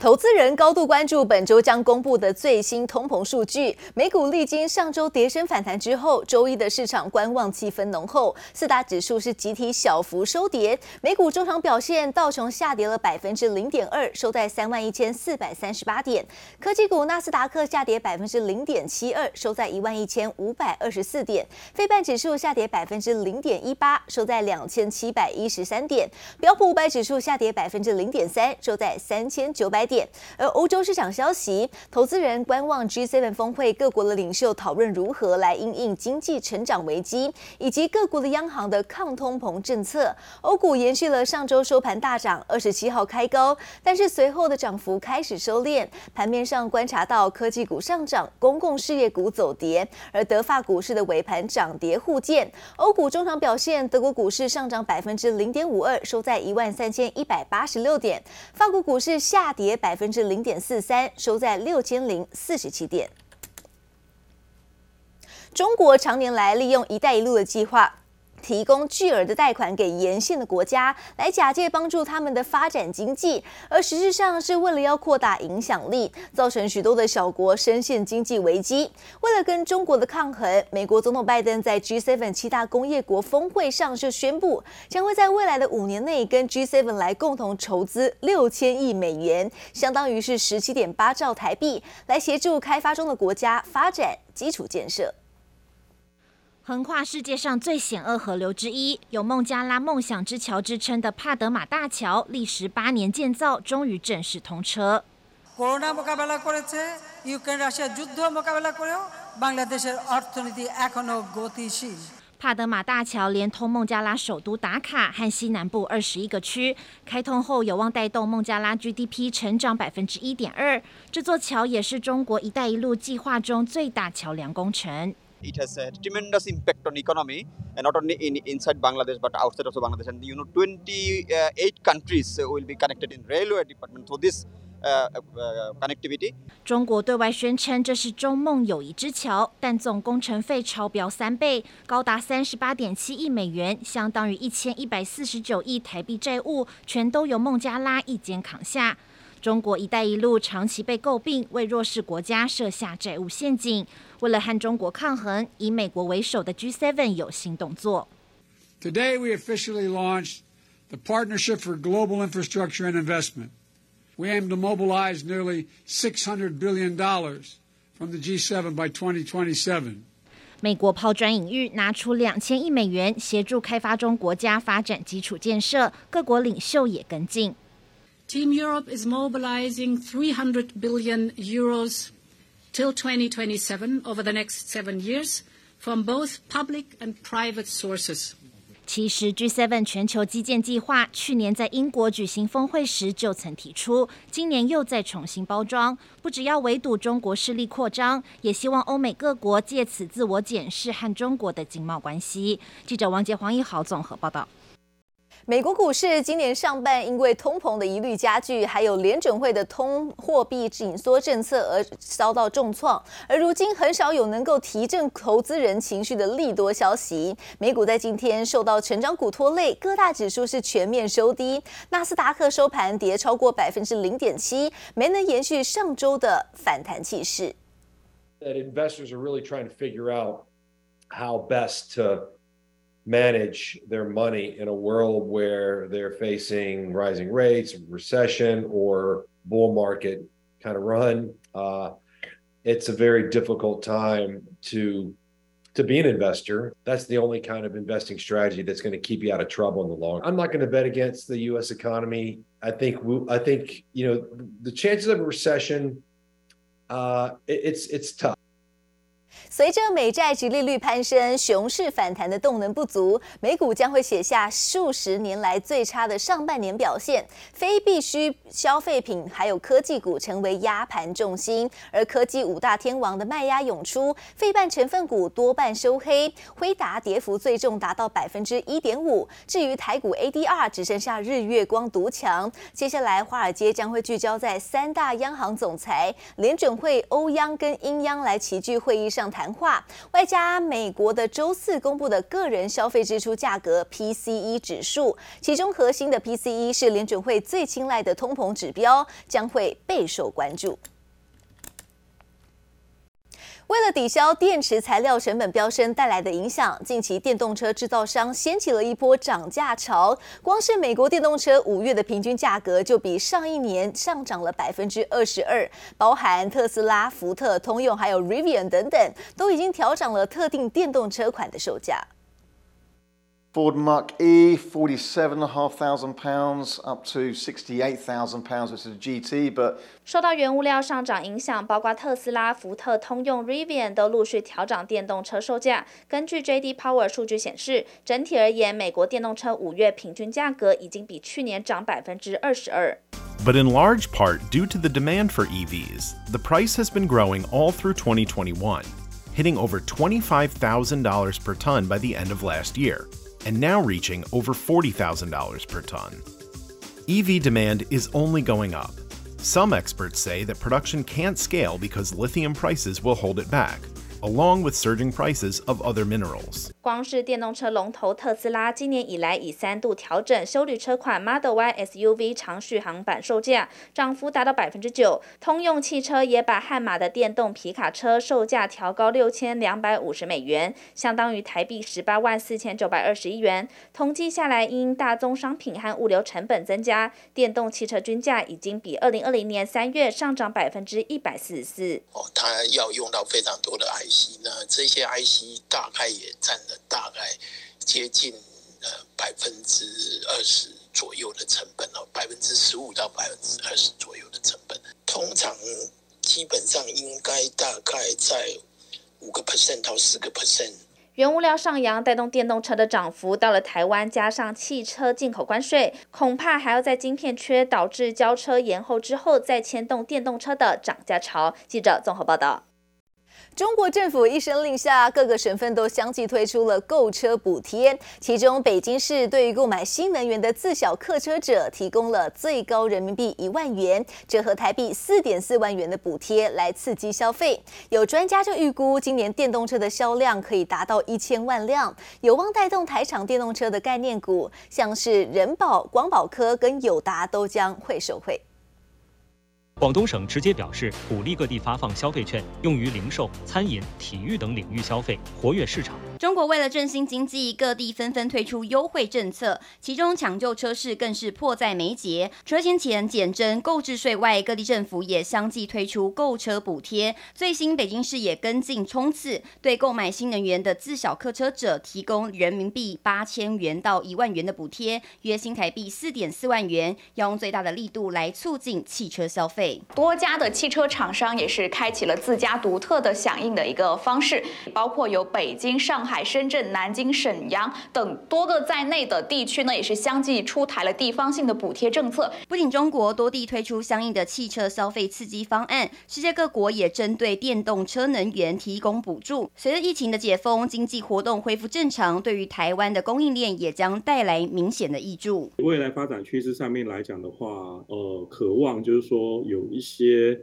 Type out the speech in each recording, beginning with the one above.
投资人高度关注本周将公布的最新通膨数据。美股历经上周跌升反弹之后，周一的市场观望气氛浓厚，四大指数是集体小幅收跌。美股中场表现，道琼下跌了百分之零点二，收在三万一千四百三十八点；科技股纳斯达克下跌百分之零点七二，收在一万一千五百二十四点；非半指数下跌百分之零点一八，收在两千七百一十三点；标普五百指数下跌百分之零点三，收在三千九百点，而欧洲市场消息，投资人观望 G7 峰会各国的领袖讨论如何来应应经济成长危机，以及各国的央行的抗通膨政策。欧股延续了上周收盘大涨，二十七号开高，但是随后的涨幅开始收敛。盘面上观察到科技股上涨，公共事业股走跌，而德法股市的尾盘涨跌互见。欧股中场表现，德国股市上涨百分之零点五二，收在一万三千一百八十六点；法国股市下跌百分之零点四三，收在六千零四十七点。中国常年来利用“一带一路”的计划。提供巨额的贷款给沿线的国家，来假借帮助他们的发展经济，而实质上是为了要扩大影响力，造成许多的小国深陷经济危机。为了跟中国的抗衡，美国总统拜登在 G7 七大工业国峰会上就宣布，将会在未来的五年内跟 G7 来共同筹资六千亿美元，相当于是十七点八兆台币，来协助开发中的国家发展基础建设。横跨世界上最险恶河流之一，有“孟加拉梦想之桥”之称的帕德玛大桥，历时八年建造，终于正式通车。帕德玛大桥连通孟加拉首都达卡和西南部二十一个区，开通后有望带动孟加拉 GDP 成长百分之一点二。这座桥也是中国“一带一路”计划中最大桥梁工程。It has a tremendous impact on economy, and not only in inside Bangladesh, but outside of Bangladesh. And you know, 28 countries will be connected in railway department. So this uh, uh, connectivity. 中国对外宣称这是中孟友谊之桥，但总工程费超标三倍，高达三十八点七亿美元，相当于一千一百四十九亿台币债务，全都由孟加拉一肩扛下。中国“一带一路”长期被诟病为弱势国家设下债务陷阱。为了和中国抗衡，以美国为首的 G7 有新动作。Today we officially launched the Partnership for Global Infrastructure and Investment. We aim to mobilize nearly $600 billion from the G7 by 2027. 美国抛砖引玉，拿出两千亿美元协助开发中国家发展基础建设，各国领袖也跟进。Team Europe is mobilizing 300 billion euros till 2027 over the next seven years from both public and private sources. 其实 G7 全球基建计划去年在英国举行峰会时就曾提出，今年又再重新包装，不只要围堵中国势力扩张，也希望欧美各国借此自我检视和中国的经贸关系。记者王杰、黄一豪综合报道。美国股市今年上半因为通膨的疑虑加剧，还有联准会的通货币紧缩政策而遭到重创，而如今很少有能够提振投资人情绪的利多消息。美股在今天受到成长股拖累，各大指数是全面收低，纳斯达克收盘跌超过百分之零点七，没能延续上周的反弹气势。Manage their money in a world where they're facing rising rates, recession, or bull market kind of run. Uh, it's a very difficult time to to be an investor. That's the only kind of investing strategy that's going to keep you out of trouble in the long. I'm not going to bet against the U.S. economy. I think we, I think you know the chances of a recession. Uh, it, it's it's tough. 随着美债殖利率攀升，熊市反弹的动能不足，美股将会写下数十年来最差的上半年表现。非必需消费品还有科技股成为压盘重心，而科技五大天王的卖压涌出，费半成分股多半收黑，辉达跌幅最重达到百分之一点五。至于台股 ADR 只剩下日月光独强。接下来华尔街将会聚焦在三大央行总裁、联准会、欧央跟英央来齐聚会议上。谈话，外加美国的周四公布的个人消费支出价格 PCE 指数，其中核心的 PCE 是联准会最青睐的通膨指标，将会备受关注。为了抵消电池材料成本飙升带来的影响，近期电动车制造商掀起了一波涨价潮。光是美国电动车五月的平均价格就比上一年上涨了百分之二十二，包含特斯拉、福特、通用还有 Rivian 等等，都已经调涨了特定电动车款的售价。Ford Mach-E, forty-seven and a half thousand pounds, up to sixty-eight thousand pounds, which is a GT, but 受到原物料上涨影响，包括特斯拉、福特、通用、Rivian 都陆续调涨电动车售价。根据 JD Power 数据显示，整体而言，美国电动车五月平均价格已经比去年涨百分之二十二。But in large part due to the demand for EVs, the price has been growing all through 2021, hitting over $25,000 per ton by the end of last year. and now reaching over $40,000 per ton. EV demand is only going up. Some experts say that production can't scale because lithium prices will hold it back. along with surging prices of other minerals. 光是电动车龙头特斯拉，今年以来已三度调整修理车款 Model Y SUV 长续航版售价，涨幅达到百分之九。通用汽车也把悍马的电动皮卡车售价调高六千两百五十美元，相当于台币十八万四千九百二十一元。统计下来，因大宗商品和物流成本增加，电动汽车均价已经比二零二零年三月上涨百分之一百四十四。哦，它要用到非常多的 IC，那这些 IC 大概也占大概接近呃百分之二十左右的成本哦，百分之十五到百分之二十左右的成本，通常基本上应该大概在五个 percent 到十个 percent。原物料上扬带动电动车的涨幅，到了台湾加上汽车进口关税，恐怕还要在晶片缺导致交车延后之后，再牵动电动车的涨价潮。记者综合报道。中国政府一声令下，各个省份都相继推出了购车补贴。其中，北京市对于购买新能源的自小客车者，提供了最高人民币一万元，折合台币四点四万元的补贴，来刺激消费。有专家就预估，今年电动车的销量可以达到一千万辆，有望带动台厂电动车的概念股，像是人保、光宝科跟友达都将会受惠。广东省直接表示，鼓励各地发放消费券，用于零售、餐饮、体育等领域消费，活跃市场。中国为了振兴经济，各地纷纷推出优惠政策，其中抢救车市更是迫在眉睫。车险前减征、购置税外，各地政府也相继推出购车补贴。最新北京市也跟进冲刺，对购买新能源的自小客车者提供人民币八千元到一万元的补贴，约新台币四点四万元，要用最大的力度来促进汽车消费。多家的汽车厂商也是开启了自家独特的响应的一个方式，包括有北京、上、深圳、南京、沈阳等多个在内的地区呢，也是相继出台了地方性的补贴政策。不仅中国多地推出相应的汽车消费刺激方案，世界各国也针对电动车能源提供补助。随着疫情的解封，经济活动恢复正常，对于台湾的供应链也将带来明显的益助。未来发展趋势上面来讲的话，呃，渴望就是说有。有一些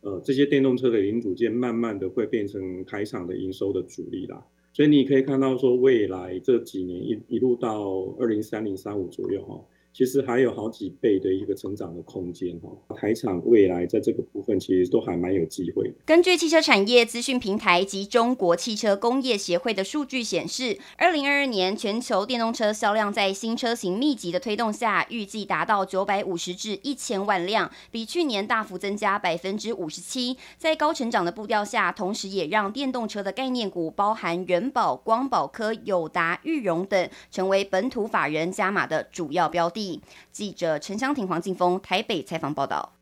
呃，这些电动车的零组件，慢慢的会变成台厂的营收的主力啦。所以你可以看到说，未来这几年一一路到二零三零三五左右哈。其实还有好几倍的一个成长的空间哈，台厂未来在这个部分其实都还蛮有机会的。根据汽车产业资讯平台及中国汽车工业协会的数据显示，二零二二年全球电动车销量在新车型密集的推动下，预计达到九百五十至一千万辆，比去年大幅增加百分之五十七。在高成长的步调下，同时也让电动车的概念股，包含仁宝、光宝科、友达、裕荣等，成为本土法人加码的主要标的。记者陈湘婷、黄静峰台北采访报道。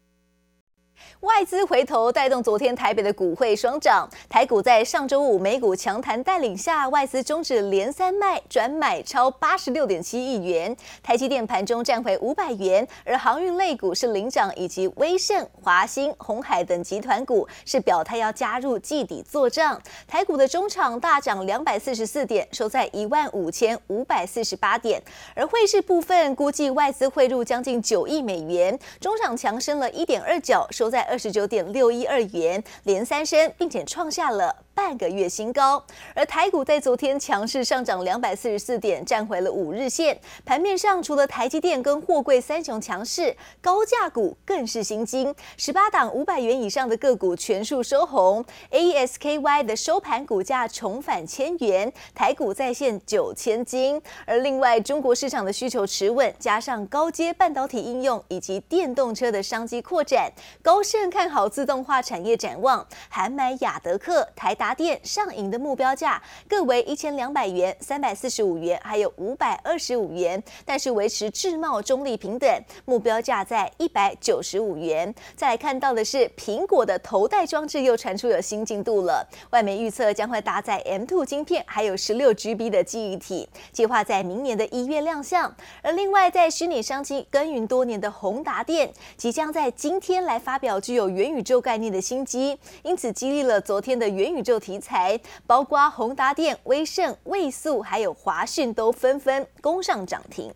外资回头带动昨天台北的股汇双涨，台股在上周五美股强弹带领下，外资终止连三卖，转买超八十六点七亿元。台积电盘中站回五百元，而航运类股是领涨，以及威盛、华兴、鸿海等集团股是表态要加入季底作账。台股的中场大涨两百四十四点，收在一万五千五百四十八点。而汇市部分，估计外资汇入将近九亿美元，中场强升了一点二角，收在。二十九点六一二元，连三升，并且创下了半个月新高。而台股在昨天强势上涨两百四十四点，站回了五日线。盘面上除了台积电跟货柜三雄强势，高价股更是新惊，十八档五百元以上的个股全数收红。ASKY 的收盘股价重返千元，台股再现九千金。而另外，中国市场的需求持稳，加上高阶半导体应用以及电动车的商机扩展，高盛看好自动化产业展望，还买亚德客、台达电上银的目标价各为一千两百元、三百四十五元，还有五百二十五元，但是维持智贸中立平等，目标价在一百九十五元。再来看到的是，苹果的头戴装置又传出有新进度了，外媒预测将会搭载 M2 晶片，还有十六 GB 的记忆体，计划在明年的一月亮相。而另外，在虚拟商机耕耘多年的宏达电，即将在今天来发表具有元宇宙概念的新机，因此激励了昨天的元宇宙题材，包括宏达电、威盛、卫素，还有华讯都纷纷攻上涨停。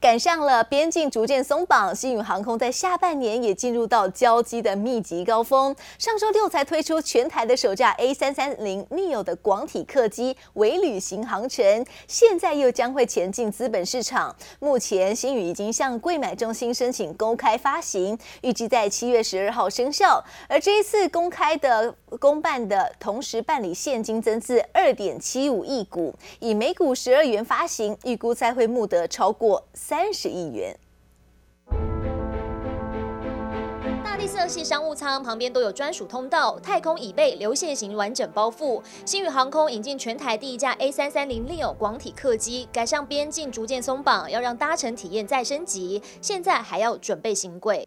赶上了边境逐渐松绑，新宇航空在下半年也进入到交机的密集高峰。上周六才推出全台的首架 A 三三零 neo 的广体客机为旅行航程，现在又将会前进资本市场。目前新宇已经向柜买中心申请公开发行，预计在七月十二号生效。而这一次公开的公办的同时办理现金增资二点七五亿股，以每股十二元发行，预估再会募得超过。三十亿元。色系商务舱旁边都有专属通道，太空椅背流线型完整包覆。星宇航空引进全台第一架 A 三三零 neo 广体客机，改上边境逐渐松绑，要让搭乘体验再升级。现在还要准备新柜。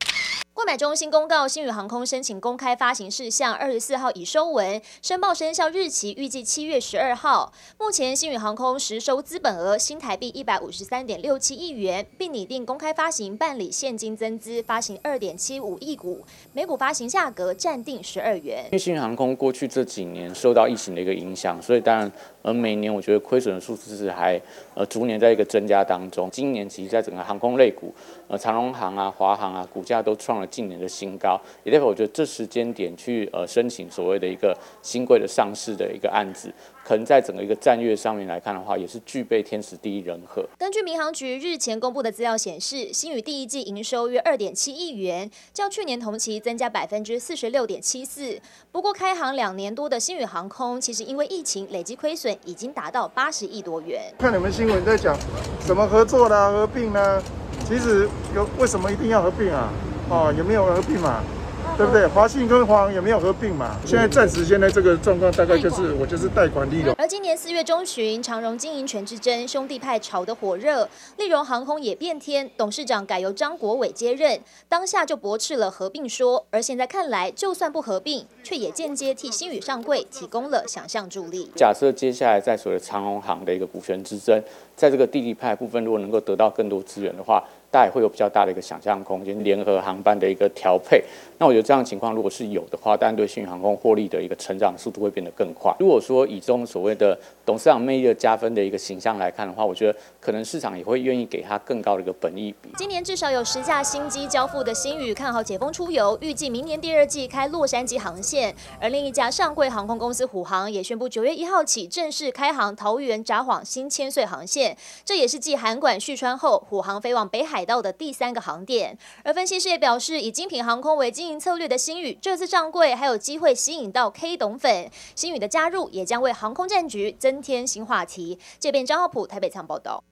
购买中心公告，星宇航空申请公开发行事项，二十四号已收文，申报生效日期预计七月十二号。目前星宇航空实收资本额新台币一百五十三点六七亿元，并拟定公开发行办理现金增资，发行二点七五亿股，每股发行价格暂定十二元。因为星宇航空过去这几年受到疫情的一个影响，所以当然。而每年我觉得亏损的数字是还呃逐年在一个增加当中。今年其实在整个航空类股，呃长荣航啊、华航啊，股价都创了近年的新高。也代表我觉得这时间点去呃申请所谓的一个新贵的上市的一个案子。可能在整个一个战略上面来看的话，也是具备天时地利人和。根据民航局日前公布的资料显示，星宇第一季营收约二点七亿元，较去年同期增加百分之四十六点七四。不过开航两年多的星宇航空，其实因为疫情累计亏损已经达到八十亿多元。看你们新闻在讲什么合作啦、合并呢？其实有为什么一定要合并啊？哦，有没有合并嘛？对不对？华信跟华航也没有合并嘛？现在暂时现在这个状况，大概就是我就是贷款利用。而今年四月中旬，长荣经营权之争，兄弟派吵得火热，利荣航空也变天，董事长改由张国伟接任，当下就驳斥了合并说。而现在看来，就算不合并，却也间接替新宇上柜提供了想象助力。假设接下来在所谓的长荣航的一个股权之争，在这个弟弟派部分，如果能够得到更多资源的话。大概会有比较大的一个想象空间，联合航班的一个调配。那我觉得这样情况如果是有的话，当然对新宇航空获利的一个成长速度会变得更快。如果说以这种所谓的董事长魅力的加分的一个形象来看的话，我觉得可能市场也会愿意给他更高的一个本益比。今年至少有十架新机交付的新宇看好解封出游，预计明年第二季开洛杉矶航线。而另一家上柜航空公司虎航也宣布九月一号起正式开航桃园札幌新千岁航线，这也是继韩馆续川后虎航飞往北海到的第三个航点，而分析师也表示，以精品航空为经营策略的新宇，这次上柜还有机会吸引到 K 懂粉。新宇的加入也将为航空战局增添新话题。这边张浩普台北仓报道。